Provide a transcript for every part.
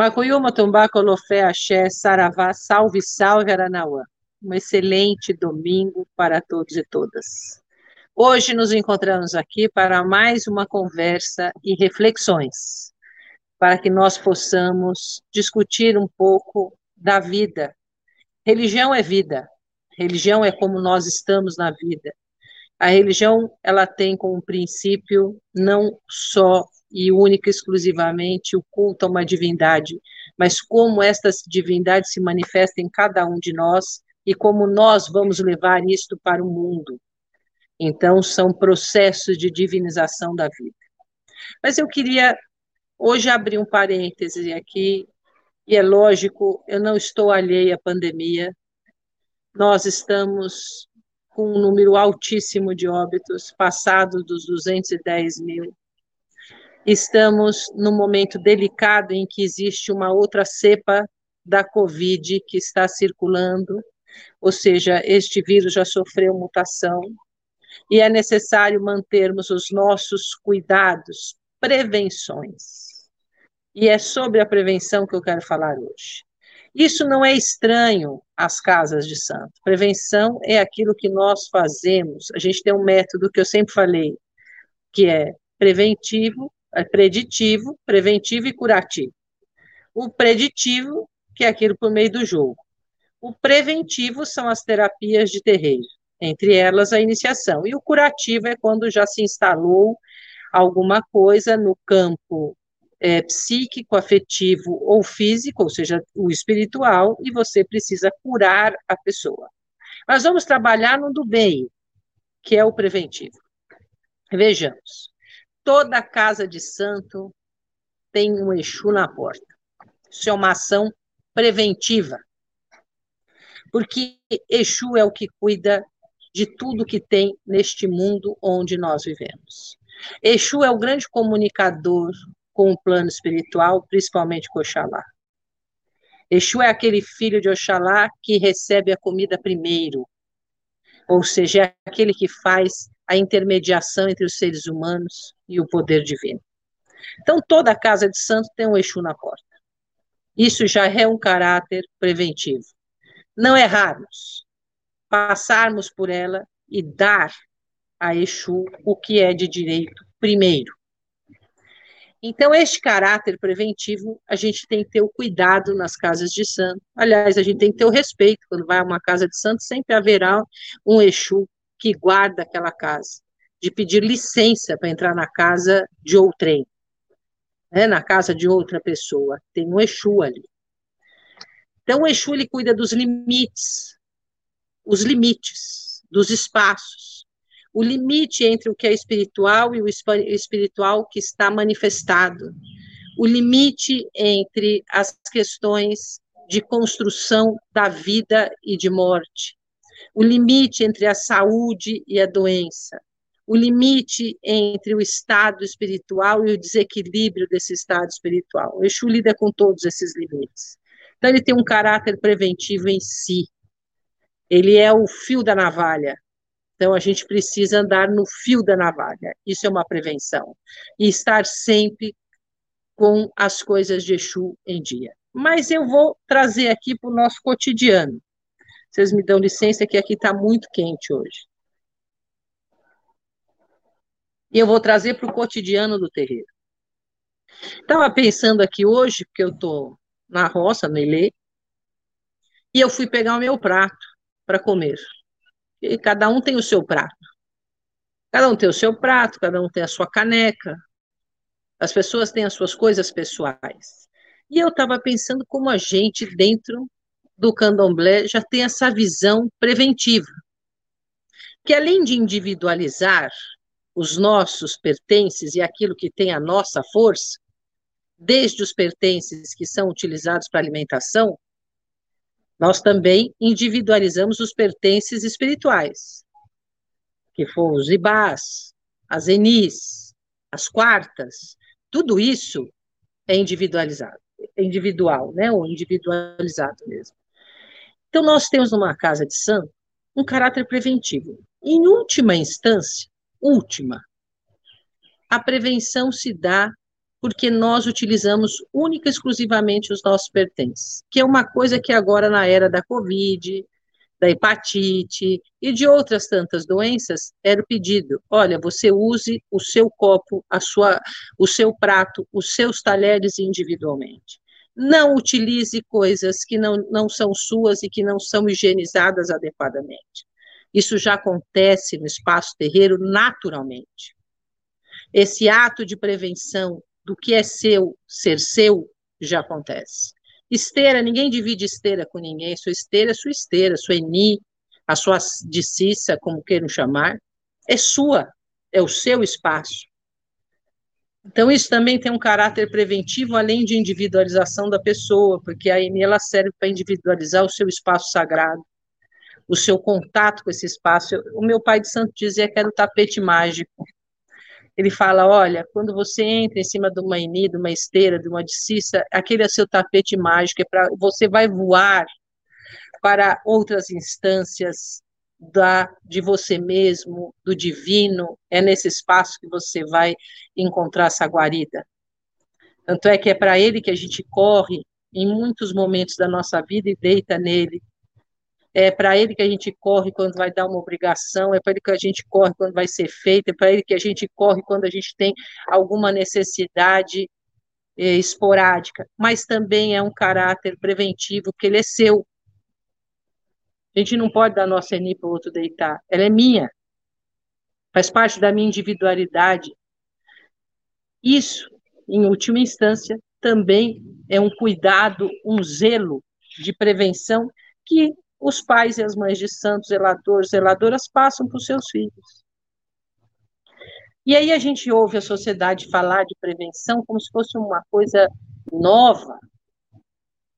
Macuyuma, Tumbá, Colofé, Axé, Saravá, Salve, Salve, Aranauã. Um excelente domingo para todos e todas. Hoje nos encontramos aqui para mais uma conversa e reflexões, para que nós possamos discutir um pouco da vida. Religião é vida. Religião é como nós estamos na vida. A religião, ela tem como princípio não só e única exclusivamente o culto a uma divindade, mas como esta divindade se manifesta em cada um de nós e como nós vamos levar isto para o mundo. Então, são processos de divinização da vida. Mas eu queria hoje abrir um parêntese aqui, e é lógico, eu não estou alheia à pandemia, nós estamos com um número altíssimo de óbitos, passado dos 210 mil. Estamos num momento delicado em que existe uma outra cepa da Covid que está circulando, ou seja, este vírus já sofreu mutação, e é necessário mantermos os nossos cuidados, prevenções. E é sobre a prevenção que eu quero falar hoje. Isso não é estranho às casas de santo. Prevenção é aquilo que nós fazemos. A gente tem um método que eu sempre falei, que é preventivo, é preditivo, preventivo e curativo. O preditivo, que é aquilo por meio do jogo. O preventivo são as terapias de terreiro, entre elas a iniciação. E o curativo é quando já se instalou alguma coisa no campo é, psíquico, afetivo ou físico, ou seja, o espiritual, e você precisa curar a pessoa. Mas vamos trabalhar no do bem, que é o preventivo. Vejamos, toda casa de santo tem um Exu na porta. Isso é uma ação preventiva. Porque Exu é o que cuida de tudo que tem neste mundo onde nós vivemos. Exu é o grande comunicador com o plano espiritual, principalmente com Oxalá. Exu é aquele filho de Oxalá que recebe a comida primeiro, ou seja, é aquele que faz a intermediação entre os seres humanos e o poder divino. Então, toda casa de santo tem um Exu na porta. Isso já é um caráter preventivo. Não errarmos, passarmos por ela e dar a Exu o que é de direito primeiro. Então, este caráter preventivo, a gente tem que ter o cuidado nas casas de santo. Aliás, a gente tem que ter o respeito. Quando vai a uma casa de santo, sempre haverá um Exu que guarda aquela casa, de pedir licença para entrar na casa de outrem, né, na casa de outra pessoa. Tem um Exu ali. Então, o Exu ele cuida dos limites, os limites dos espaços o limite entre o que é espiritual e o espiritual que está manifestado, o limite entre as questões de construção da vida e de morte, o limite entre a saúde e a doença, o limite entre o estado espiritual e o desequilíbrio desse estado espiritual. O Exu lida com todos esses limites. Então, ele tem um caráter preventivo em si. Ele é o fio da navalha, então, a gente precisa andar no fio da navalha. Isso é uma prevenção. E estar sempre com as coisas de Exu em dia. Mas eu vou trazer aqui para o nosso cotidiano. Vocês me dão licença que aqui está muito quente hoje. E eu vou trazer para o cotidiano do terreiro. Estava pensando aqui hoje, porque eu estou na roça, no Ilê, e eu fui pegar o meu prato para comer. E cada um tem o seu prato. Cada um tem o seu prato, cada um tem a sua caneca. As pessoas têm as suas coisas pessoais. E eu estava pensando como a gente, dentro do candomblé, já tem essa visão preventiva. Que além de individualizar os nossos pertences e aquilo que tem a nossa força, desde os pertences que são utilizados para alimentação, nós também individualizamos os pertences espirituais, que foram os ibás, as enis, as quartas, tudo isso é individualizado, é individual, né, ou individualizado mesmo. Então, nós temos numa casa de santo um caráter preventivo. Em última instância, última, a prevenção se dá porque nós utilizamos única e exclusivamente os nossos pertences, que é uma coisa que agora na era da Covid, da hepatite e de outras tantas doenças, era o pedido: olha, você use o seu copo, a sua, o seu prato, os seus talheres individualmente. Não utilize coisas que não, não são suas e que não são higienizadas adequadamente. Isso já acontece no espaço terreiro naturalmente. Esse ato de prevenção do que é seu ser seu já acontece. Esteira, ninguém divide esteira com ninguém. Sua esteira é sua esteira, sua eni, a sua dicissa, como queiram chamar, é sua, é o seu espaço. Então, isso também tem um caráter preventivo, além de individualização da pessoa, porque a ENI ela serve para individualizar o seu espaço sagrado, o seu contato com esse espaço. O meu pai de santo dizia que era o tapete mágico. Ele fala: olha, quando você entra em cima de uma eni, de uma esteira, de uma dicissa, aquele é seu tapete mágico, é para você vai voar para outras instâncias da de você mesmo, do divino, é nesse espaço que você vai encontrar essa guarida. Tanto é que é para ele que a gente corre em muitos momentos da nossa vida e deita nele, é para ele que a gente corre quando vai dar uma obrigação, é para ele que a gente corre quando vai ser feito, é para ele que a gente corre quando a gente tem alguma necessidade é, esporádica, mas também é um caráter preventivo, porque ele é seu. A gente não pode dar nossa ENI para o outro deitar, ela é minha, faz parte da minha individualidade. Isso, em última instância, também é um cuidado, um zelo de prevenção que os pais e as mães de santos, zeladores, zeladoras, passam para os seus filhos. E aí a gente ouve a sociedade falar de prevenção como se fosse uma coisa nova,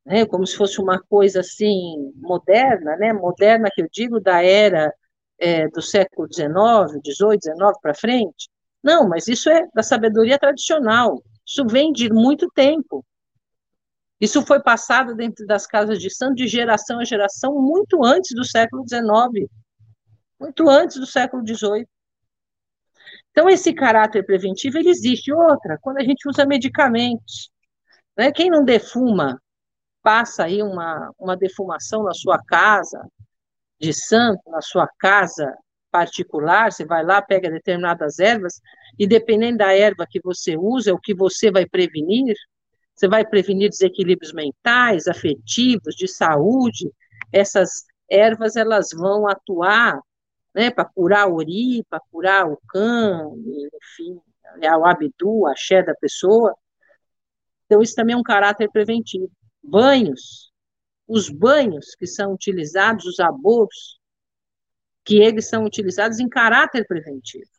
né? como se fosse uma coisa assim moderna, né? moderna que eu digo da era é, do século XIX, XVIII, XIX para frente. Não, mas isso é da sabedoria tradicional. Isso vem de muito tempo. Isso foi passado dentro das casas de santo de geração a geração muito antes do século XIX, muito antes do século XVIII. Então, esse caráter preventivo, ele existe. Outra, quando a gente usa medicamentos, né? quem não defuma, passa aí uma, uma defumação na sua casa, de santo, na sua casa particular, você vai lá, pega determinadas ervas, e dependendo da erva que você usa, é o que você vai prevenir, você vai prevenir desequilíbrios mentais, afetivos, de saúde. Essas ervas elas vão atuar né, para curar o ori, para curar o cão, enfim, é o abdu, a axé da pessoa. Então, isso também é um caráter preventivo. Banhos, os banhos que são utilizados, os aboros, que eles são utilizados em caráter preventivo.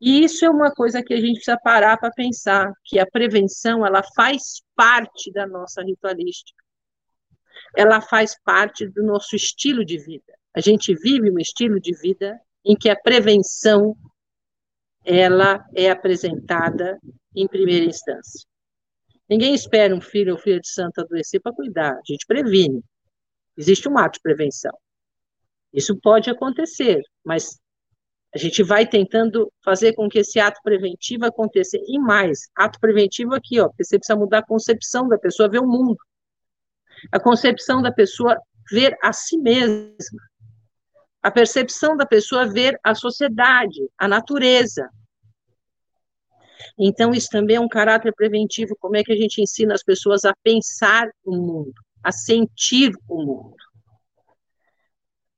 E isso é uma coisa que a gente precisa parar para pensar, que a prevenção, ela faz parte da nossa ritualística. Ela faz parte do nosso estilo de vida. A gente vive um estilo de vida em que a prevenção ela é apresentada em primeira instância. Ninguém espera um filho ou filha de santo adoecer para cuidar, a gente previne. Existe um ato de prevenção. Isso pode acontecer, mas a gente vai tentando fazer com que esse ato preventivo aconteça. E mais, ato preventivo aqui, ó, porque você precisa mudar a concepção da pessoa ver o mundo. A concepção da pessoa ver a si mesma. A percepção da pessoa ver a sociedade, a natureza. Então, isso também é um caráter preventivo. Como é que a gente ensina as pessoas a pensar o mundo, a sentir o mundo?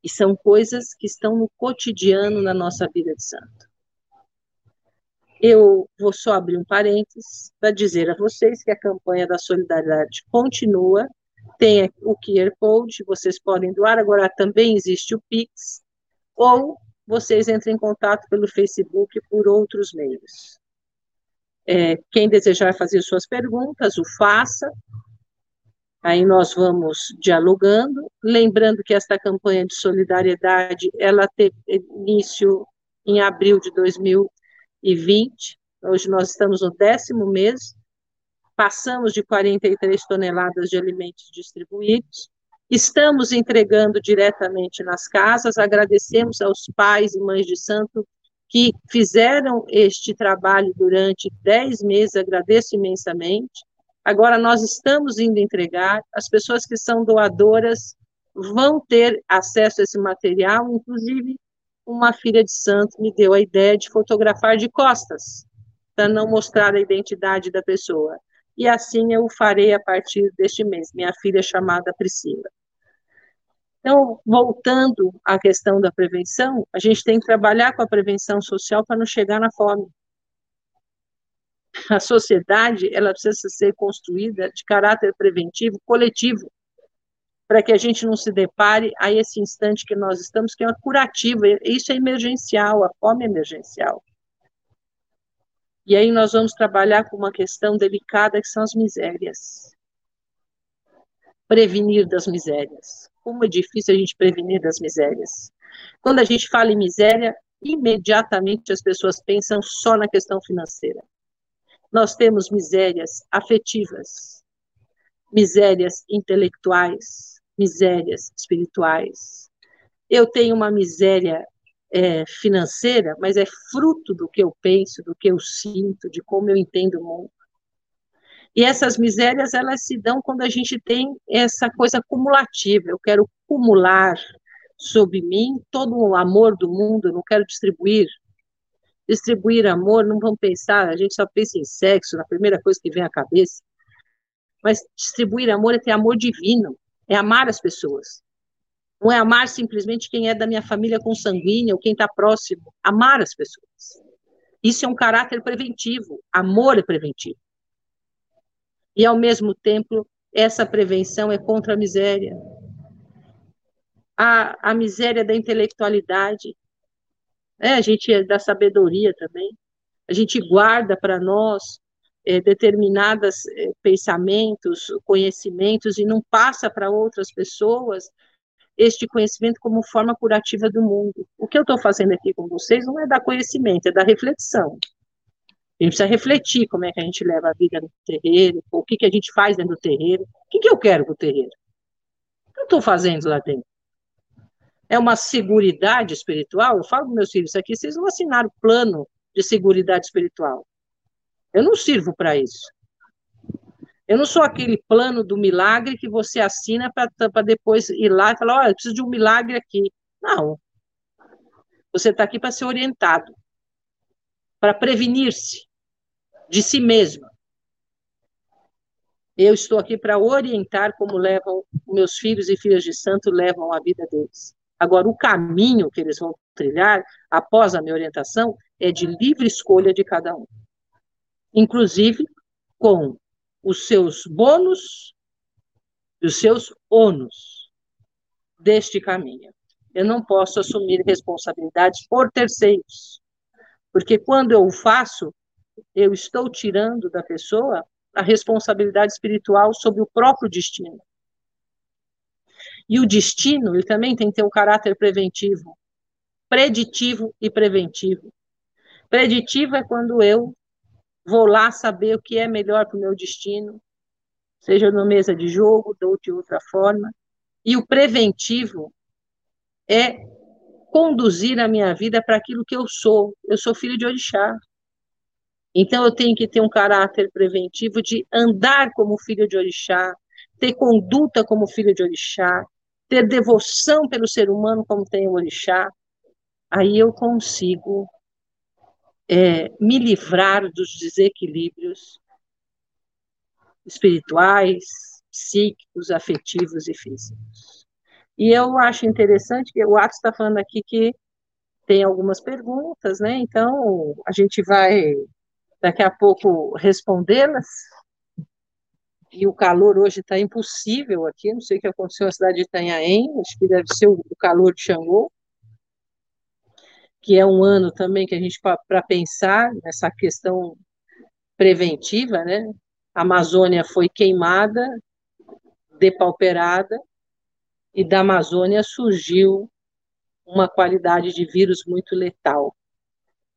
E são coisas que estão no cotidiano na nossa vida de santo. Eu vou só abrir um parênteses para dizer a vocês que a campanha da solidariedade continua. Tem o QR Code, vocês podem doar. Agora também existe o Pix, ou vocês entrem em contato pelo Facebook por outros meios. É, quem desejar fazer suas perguntas, o faça. Aí nós vamos dialogando, lembrando que esta campanha de solidariedade, ela teve início em abril de 2020, hoje nós estamos no décimo mês, passamos de 43 toneladas de alimentos distribuídos, estamos entregando diretamente nas casas, agradecemos aos pais e mães de santo que fizeram este trabalho durante dez meses, agradeço imensamente. Agora nós estamos indo entregar, as pessoas que são doadoras vão ter acesso a esse material, inclusive uma filha de santo me deu a ideia de fotografar de costas, para não mostrar a identidade da pessoa. E assim eu farei a partir deste mês, minha filha chamada Priscila. Então, voltando à questão da prevenção, a gente tem que trabalhar com a prevenção social para não chegar na fome. A sociedade, ela precisa ser construída de caráter preventivo coletivo, para que a gente não se depare a esse instante que nós estamos, que é uma curativa, isso é emergencial, a fome é emergencial. E aí nós vamos trabalhar com uma questão delicada, que são as misérias. Prevenir das misérias como é difícil a gente prevenir das misérias. Quando a gente fala em miséria, imediatamente as pessoas pensam só na questão financeira. Nós temos misérias afetivas, misérias intelectuais, misérias espirituais. Eu tenho uma miséria é, financeira, mas é fruto do que eu penso, do que eu sinto, de como eu entendo o mundo. E essas misérias, elas se dão quando a gente tem essa coisa acumulativa. Eu quero acumular sobre mim todo o amor do mundo, eu não quero distribuir. Distribuir amor, não vamos pensar, a gente só pensa em sexo, na primeira coisa que vem à cabeça. Mas distribuir amor é ter amor divino, é amar as pessoas. Não é amar simplesmente quem é da minha família consanguínea ou quem está próximo. Amar as pessoas. Isso é um caráter preventivo. Amor é preventivo e, ao mesmo tempo, essa prevenção é contra a miséria. A, a miséria da intelectualidade, né? a gente é da sabedoria também, a gente guarda para nós é, determinados é, pensamentos, conhecimentos, e não passa para outras pessoas este conhecimento como forma curativa do mundo. O que eu estou fazendo aqui com vocês não é dar conhecimento, é dar reflexão. A gente precisa refletir como é que a gente leva a vida no terreiro, o que, que a gente faz dentro do terreiro, o que, que eu quero com o terreiro. O que eu estou fazendo lá dentro? É uma seguridade espiritual? Eu falo para meus filhos aqui, vocês não assinaram plano de seguridade espiritual. Eu não sirvo para isso. Eu não sou aquele plano do milagre que você assina para depois ir lá e falar, olha, eu preciso de um milagre aqui. Não. Você está aqui para ser orientado, para prevenir-se de si mesma. Eu estou aqui para orientar como levam meus filhos e filhas de santo levam a vida deles. Agora, o caminho que eles vão trilhar após a minha orientação é de livre escolha de cada um, inclusive com os seus bônus e os seus ônus deste caminho. Eu não posso assumir responsabilidades por terceiros, porque quando eu o faço, eu estou tirando da pessoa a responsabilidade espiritual sobre o próprio destino. E o destino, ele também tem que ter um caráter preventivo, preditivo e preventivo. Preditivo é quando eu vou lá saber o que é melhor para o meu destino, seja na mesa de jogo ou de outra forma. E o preventivo é conduzir a minha vida para aquilo que eu sou. Eu sou filho de orixá. Então, eu tenho que ter um caráter preventivo de andar como filho de orixá, ter conduta como filho de orixá, ter devoção pelo ser humano como tem o orixá. Aí eu consigo é, me livrar dos desequilíbrios espirituais, psíquicos, afetivos e físicos. E eu acho interessante que o Atos está falando aqui que tem algumas perguntas, né? Então, a gente vai daqui a pouco respondê-las. E o calor hoje está impossível aqui, não sei o que aconteceu na cidade de Itanhaém, acho que deve ser o calor de Xangô, que é um ano também que a gente, para pensar nessa questão preventiva, né? A Amazônia foi queimada, depauperada, e da Amazônia surgiu uma qualidade de vírus muito letal.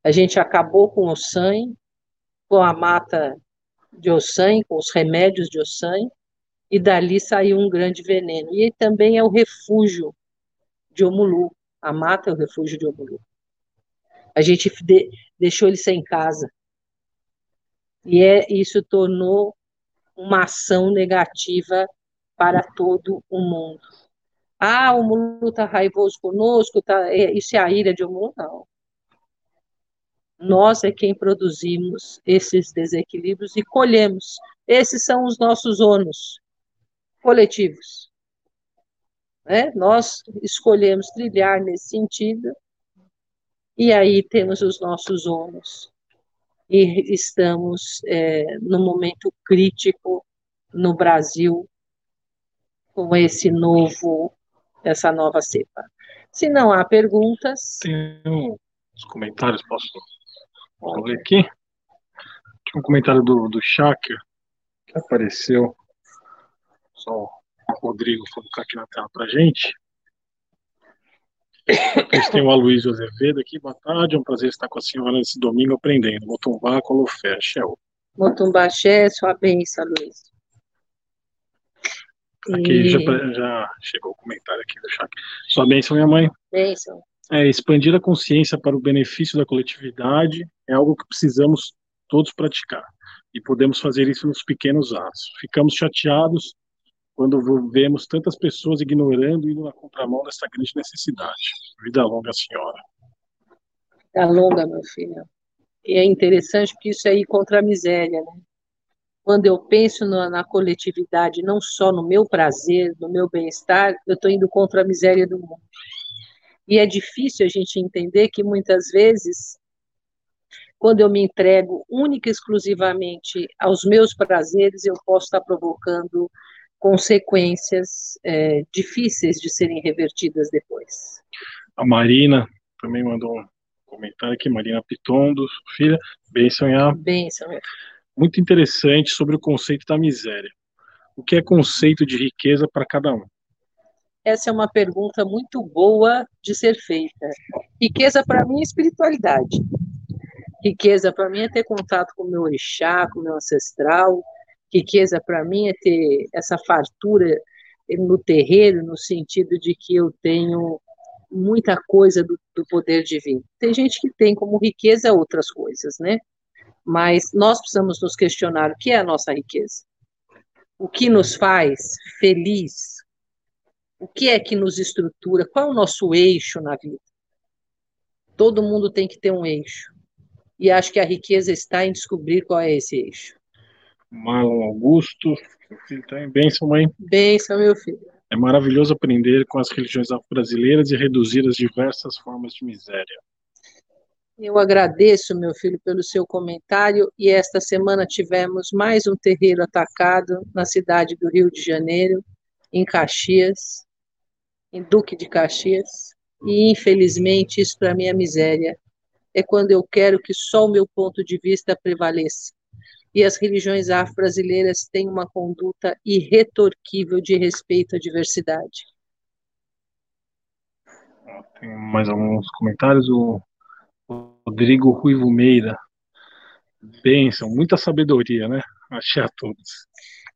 A gente acabou com o sangue, com a mata de Ossan, com os remédios de Ossan, e dali saiu um grande veneno. E também é o refúgio de Omulu. A mata é o refúgio de Omulu. A gente de, deixou ele sem casa. E é, isso tornou uma ação negativa para todo o mundo. Ah, o mundo está raivoso conosco, tá, é, isso é a ira de mundo? Não. Nós é quem produzimos esses desequilíbrios e colhemos. Esses são os nossos ônus coletivos. Né? Nós escolhemos trilhar nesse sentido, e aí temos os nossos ônus. E estamos é, num momento crítico no Brasil com esse novo, essa nova cepa. Se não há perguntas. Tem uns comentários, posso Vamos ver aqui. Tinha um comentário do, do Shaker que apareceu. Só o Rodrigo colocar aqui na tela pra gente. Depois tem o Aloysio Azevedo aqui. Boa tarde, é um prazer estar com a senhora nesse domingo aprendendo. Motumbá, Colofé, Shell. Motumbá, Xé, sua bênção, Aloysio. Aqui e... já, já, chegou o comentário aqui do Shaker. Sua bênção, minha mãe. Bênção. É, expandir a consciência para o benefício da coletividade é algo que precisamos todos praticar. E podemos fazer isso nos pequenos atos. Ficamos chateados quando vemos tantas pessoas ignorando e indo na contramão dessa grande necessidade. Vida longa, senhora. Vida longa, meu filho. E é interessante porque isso é ir contra a miséria, né? Quando eu penso na, na coletividade, não só no meu prazer, no meu bem-estar, eu estou indo contra a miséria do mundo. E é difícil a gente entender que muitas vezes, quando eu me entrego única e exclusivamente aos meus prazeres, eu posso estar provocando consequências é, difíceis de serem revertidas depois. A Marina também mandou um comentário aqui, Marina Pitondo, filha, bem. Bem sonhar. Muito interessante sobre o conceito da miséria. O que é conceito de riqueza para cada um? Essa é uma pergunta muito boa de ser feita. Riqueza para mim é espiritualidade. Riqueza para mim é ter contato com o meu orixá, com o meu ancestral. Riqueza para mim é ter essa fartura no terreiro, no sentido de que eu tenho muita coisa do, do poder divino. Tem gente que tem como riqueza outras coisas, né? Mas nós precisamos nos questionar o que é a nossa riqueza. O que nos faz feliz, o que é que nos estrutura? Qual é o nosso eixo na vida? Todo mundo tem que ter um eixo. E acho que a riqueza está em descobrir qual é esse eixo. Marlon Augusto, seu filho está em bênção, mãe. Bênção, meu filho. É maravilhoso aprender com as religiões afro-brasileiras e reduzir as diversas formas de miséria. Eu agradeço, meu filho, pelo seu comentário. E esta semana tivemos mais um terreiro atacado na cidade do Rio de Janeiro, em Caxias em Duque de Caxias, e infelizmente isso para mim é miséria. É quando eu quero que só o meu ponto de vista prevaleça. E as religiões afro-brasileiras têm uma conduta irretorquível de respeito à diversidade. Tem mais alguns comentários. O Rodrigo Ruivo Meira. Bênção, muita sabedoria, né? Achei a todos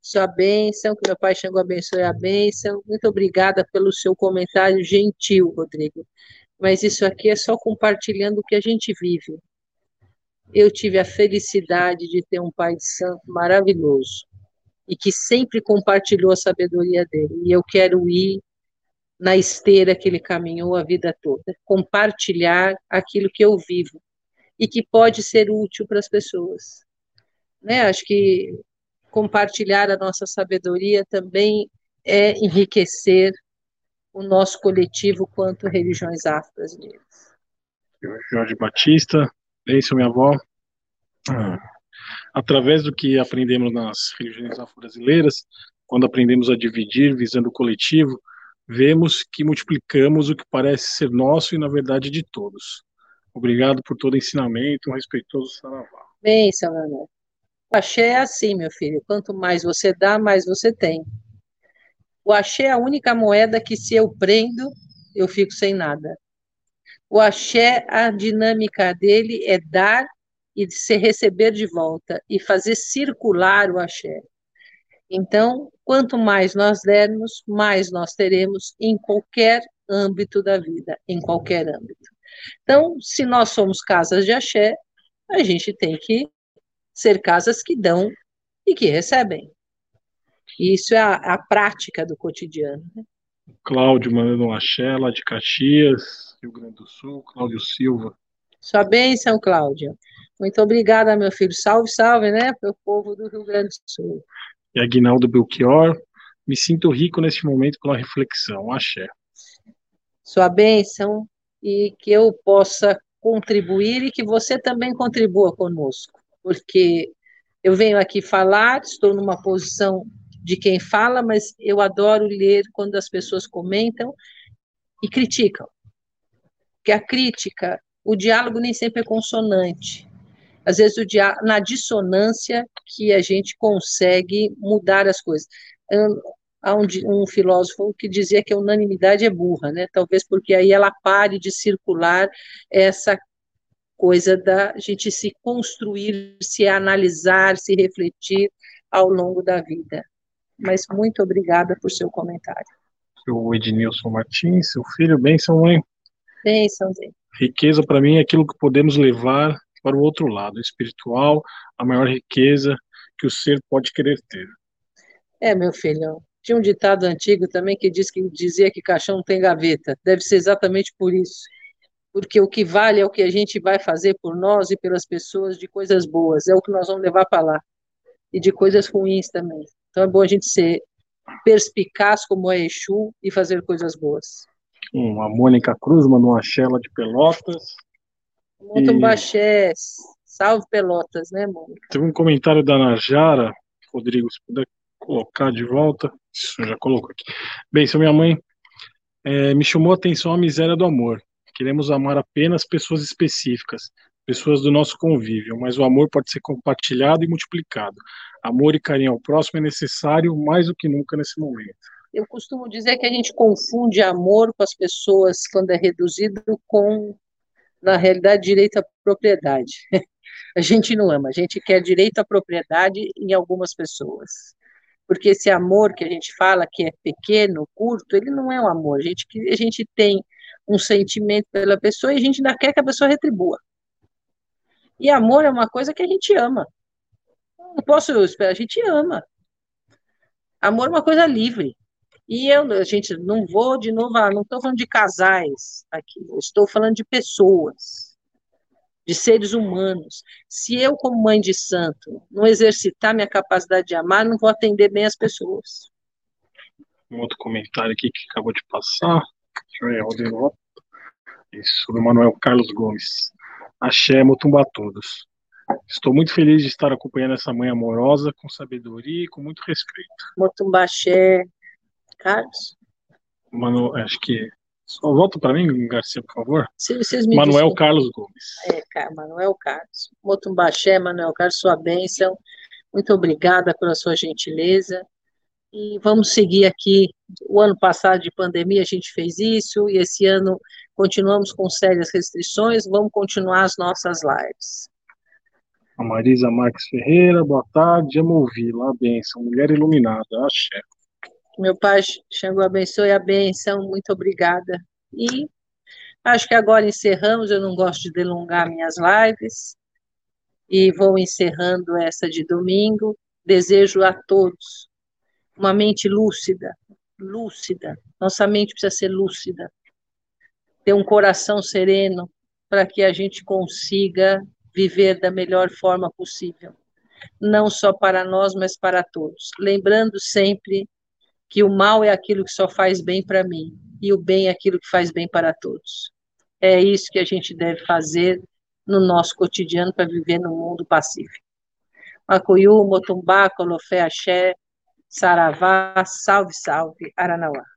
sua bênção, que meu Pai chegou a abençoar a bênção. Muito obrigada pelo seu comentário gentil, Rodrigo. Mas isso aqui é só compartilhando o que a gente vive. Eu tive a felicidade de ter um Pai Santo maravilhoso e que sempre compartilhou a sabedoria dele. E eu quero ir na esteira que ele caminhou a vida toda, compartilhar aquilo que eu vivo e que pode ser útil para as pessoas. Né? Acho que compartilhar a nossa sabedoria também é enriquecer o nosso coletivo quanto religiões afro-brasileiras. Jorge Batista, bênção minha avó. Ah, através do que aprendemos nas religiões afro-brasileiras, quando aprendemos a dividir visando o coletivo, vemos que multiplicamos o que parece ser nosso e na verdade de todos. Obrigado por todo o ensinamento, um respeitoso Saravá. Bênção, meu o axé é assim, meu filho. Quanto mais você dá, mais você tem. O axé é a única moeda que, se eu prendo, eu fico sem nada. O axé, a dinâmica dele é dar e se receber de volta e fazer circular o axé. Então, quanto mais nós dermos, mais nós teremos em qualquer âmbito da vida, em qualquer âmbito. Então, se nós somos casas de axé, a gente tem que ser casas que dão e que recebem. E isso é a, a prática do cotidiano. Né? Cláudio mandando um axé lá de Caxias, Rio Grande do Sul, Cláudio Silva. Sua bênção, Cláudio. Muito obrigada, meu filho. Salve, salve, né, para o povo do Rio Grande do Sul. E Aguinaldo Belchior, me sinto rico neste momento pela reflexão. Axé. Sua bênção e que eu possa contribuir e que você também contribua conosco, porque eu venho aqui falar, estou numa posição de quem fala, mas eu adoro ler quando as pessoas comentam e criticam. Porque a crítica, o diálogo nem sempre é consonante. Às vezes, o na dissonância que a gente consegue mudar as coisas. Há um, um filósofo que dizia que a unanimidade é burra, né? Talvez porque aí ela pare de circular essa coisa da gente se construir, se analisar, se refletir ao longo da vida mas muito obrigada por seu comentário. Seu Ednilson Martins, seu filho, bênção, mãe. Bênção, Zé. Riqueza para mim é aquilo que podemos levar para o outro lado, espiritual, a maior riqueza que o ser pode querer ter. É, meu filho, tinha um ditado antigo também que, diz que dizia que caixão tem gaveta. Deve ser exatamente por isso. Porque o que vale é o que a gente vai fazer por nós e pelas pessoas de coisas boas, é o que nós vamos levar para lá. E de coisas ruins também. Então é bom a gente ser perspicaz como é Exu e fazer coisas boas. Hum, a Mônica Cruz mandou uma chela de Pelotas. Muito e... Salve Pelotas, né, Mônica? Teve um comentário da Najara, Rodrigo, se puder colocar de volta. Isso, já colocou aqui. Bem, se minha mãe é, me chamou a atenção a miséria do amor. Queremos amar apenas pessoas específicas, pessoas do nosso convívio, mas o amor pode ser compartilhado e multiplicado. Amor e carinho ao próximo é necessário mais do que nunca nesse momento. Eu costumo dizer que a gente confunde amor com as pessoas quando é reduzido com, na realidade, direito à propriedade. A gente não ama, a gente quer direito à propriedade em algumas pessoas. Porque esse amor que a gente fala que é pequeno, curto, ele não é um amor. A gente, a gente tem um sentimento pela pessoa e a gente ainda quer que a pessoa retribua. E amor é uma coisa que a gente ama. Não posso esperar, a gente ama. Amor é uma coisa livre. E eu, a gente, não vou de novo, ah, não estou falando de casais aqui, eu estou falando de pessoas, de seres humanos. Se eu, como mãe de santo, não exercitar minha capacidade de amar, não vou atender bem as pessoas. Um outro comentário aqui que acabou de passar, deixa eu ver, Isso, do Manuel Carlos Gomes. Axé, Motumba a todos. Estou muito feliz de estar acompanhando essa mãe amorosa, com sabedoria e com muito respeito. Motumba Axé, Carlos? Mano, acho que. Só volta para mim, Garcia, por favor. Se vocês me Manuel Carlos Gomes. É, Manuel Carlos. Motumba Axé, Manuel Carlos, sua bênção. Muito obrigada pela sua gentileza. E vamos seguir aqui. O ano passado de pandemia a gente fez isso, e esse ano continuamos com sérias restrições, vamos continuar as nossas lives. A Marisa Marques Ferreira, boa tarde, amo ouvir, lá benção, mulher iluminada, axé. Meu pai Xangô abençoe a benção, muito obrigada. E acho que agora encerramos, eu não gosto de delongar minhas lives, e vou encerrando essa de domingo. Desejo a todos uma mente lúcida, lúcida. Nossa mente precisa ser lúcida, ter um coração sereno para que a gente consiga viver da melhor forma possível, não só para nós, mas para todos. Lembrando sempre que o mal é aquilo que só faz bem para mim e o bem é aquilo que faz bem para todos. É isso que a gente deve fazer no nosso cotidiano para viver num mundo pacífico. Macuyu, Motumbá, Colofé, Axé, Saravá, salve, salve, Aranauá.